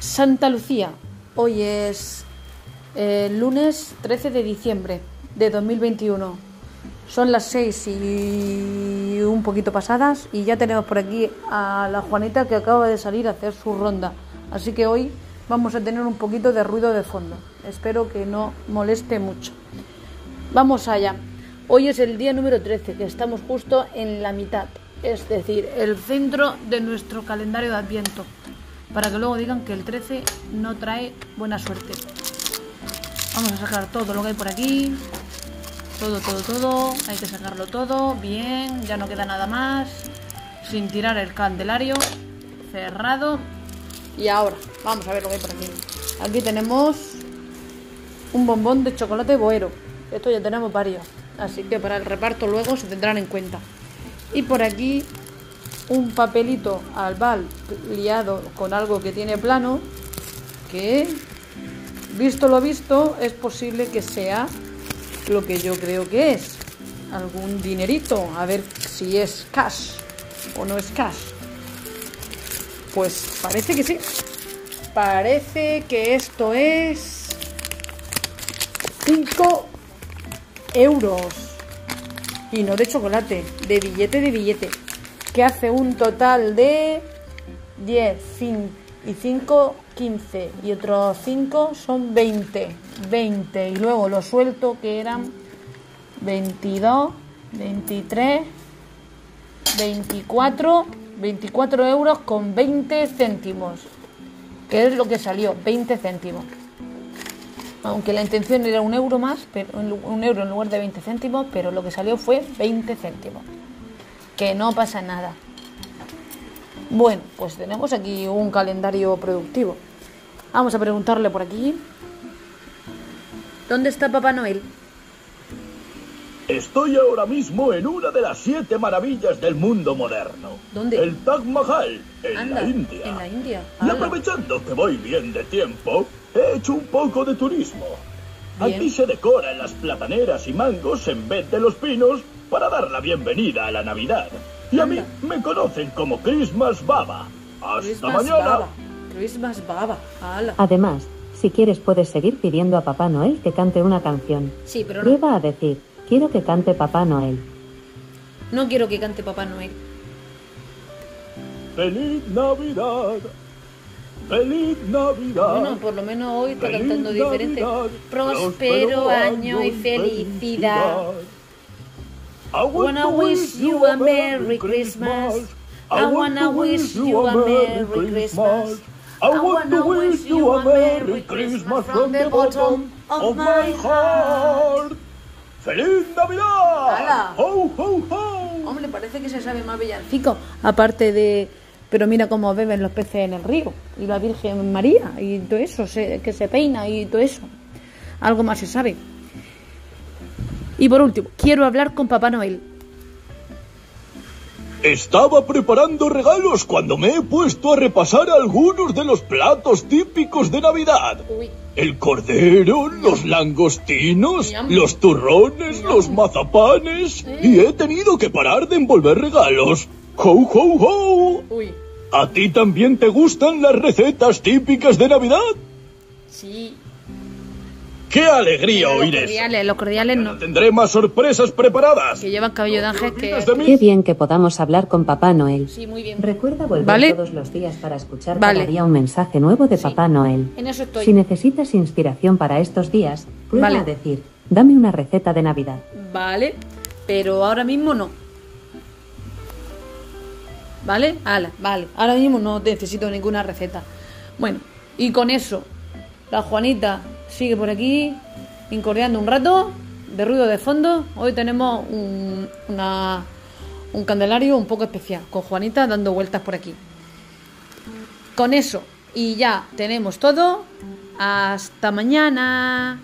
Santa Lucía. Hoy es el lunes 13 de diciembre de 2021. Son las 6 y un poquito pasadas y ya tenemos por aquí a la Juanita que acaba de salir a hacer su ronda. Así que hoy vamos a tener un poquito de ruido de fondo. Espero que no moleste mucho. Vamos allá. Hoy es el día número 13, que estamos justo en la mitad, es decir, el centro de nuestro calendario de Adviento, para que luego digan que el 13 no trae buena suerte. Vamos a sacar todo lo que hay por aquí. Todo, todo, todo. Hay que sacarlo todo. Bien, ya no queda nada más. Sin tirar el candelario. Cerrado. Y ahora, vamos a ver lo que hay por aquí. Aquí tenemos un bombón de chocolate boero. Esto ya tenemos varios. Así que para el reparto luego se tendrán en cuenta. Y por aquí un papelito albal liado con algo que tiene plano. Que, visto lo visto, es posible que sea lo que yo creo que es. Algún dinerito. A ver si es cash o no es cash. Pues parece que sí. Parece que esto es 5 euros. Y no de chocolate, de billete de billete. Que hace un total de 10 y 5, 15. Y otros 5 son 20. 20. Y luego lo suelto que eran 22, 23, 24, 24 euros con 20 céntimos. Que es lo que salió, 20 céntimos aunque la intención era un euro más, pero un euro en lugar de 20 céntimos, pero lo que salió fue 20 céntimos. Que no pasa nada. Bueno, pues tenemos aquí un calendario productivo. Vamos a preguntarle por aquí. ¿Dónde está Papá Noel? Estoy ahora mismo en una de las siete maravillas del mundo moderno. ¿Dónde? El Taj Mahal, en la India. En la India. Y aprovechando que voy bien de tiempo, he hecho un poco de turismo. Aquí se decoran las plataneras y mangos en vez de los pinos para dar la bienvenida a la Navidad. Y a mí me conocen como Christmas Baba. Hasta mañana. Baba. Christmas Baba. Además, si quieres puedes seguir pidiendo a Papá Noel que cante una canción. Sí, pero no. Prueba a decir, quiero que cante Papá Noel. No quiero que cante Papá Noel. Feliz Navidad. Feliz Navidad. Bueno, por lo menos hoy está cantando diferente. Próspero año y felicidad. I wanna wish you a Merry Christmas. I wanna wish you a Merry Christmas. I want to wish you a Merry Christmas from the bottom of my heart. ¡Feliz Navidad! ¡Hala! ¡Ho, ho, ho! Hombre, parece que se sabe más villancico. Aparte de. Pero mira cómo beben los peces en el río. Y la Virgen María. Y todo eso. se- que se peina y todo eso. Algo más se sabe. Y por último, quiero hablar con Papá Noel. Estaba preparando regalos cuando me he puesto a repasar algunos de los platos típicos de Navidad. Uy. El cordero, los langostinos, los turrones, los mazapanes. Y he tenido que parar de envolver regalos. ¡Ho, ho, ho! Uy. ¿A ti también te gustan las recetas típicas de Navidad? Sí. ¡Qué alegría oír eso! cordiales, los cordiales no. Tendré más sorpresas preparadas. Que llevan cabello de ángel que. ¿Opinas de mí? Qué bien que podamos hablar con Papá Noel. Sí, muy bien. Recuerda volver ¿Vale? todos los días para escuchar Vale. cada día un mensaje nuevo de Sí. Papá Noel. En eso estoy. Si necesitas inspiración para estos días, prueba Vale. a decir, dame una receta de Navidad. Vale, pero ahora mismo no. ¿Vale? Ala, vale. Ahora mismo no necesito ninguna receta. Bueno, y con eso, la Juanita sigue por aquí, incordiando un rato, de ruido de fondo. Hoy tenemos un, una- un candelario un poco especial, con Juanita dando vueltas por aquí. Con eso, y ya tenemos todo. Hasta mañana.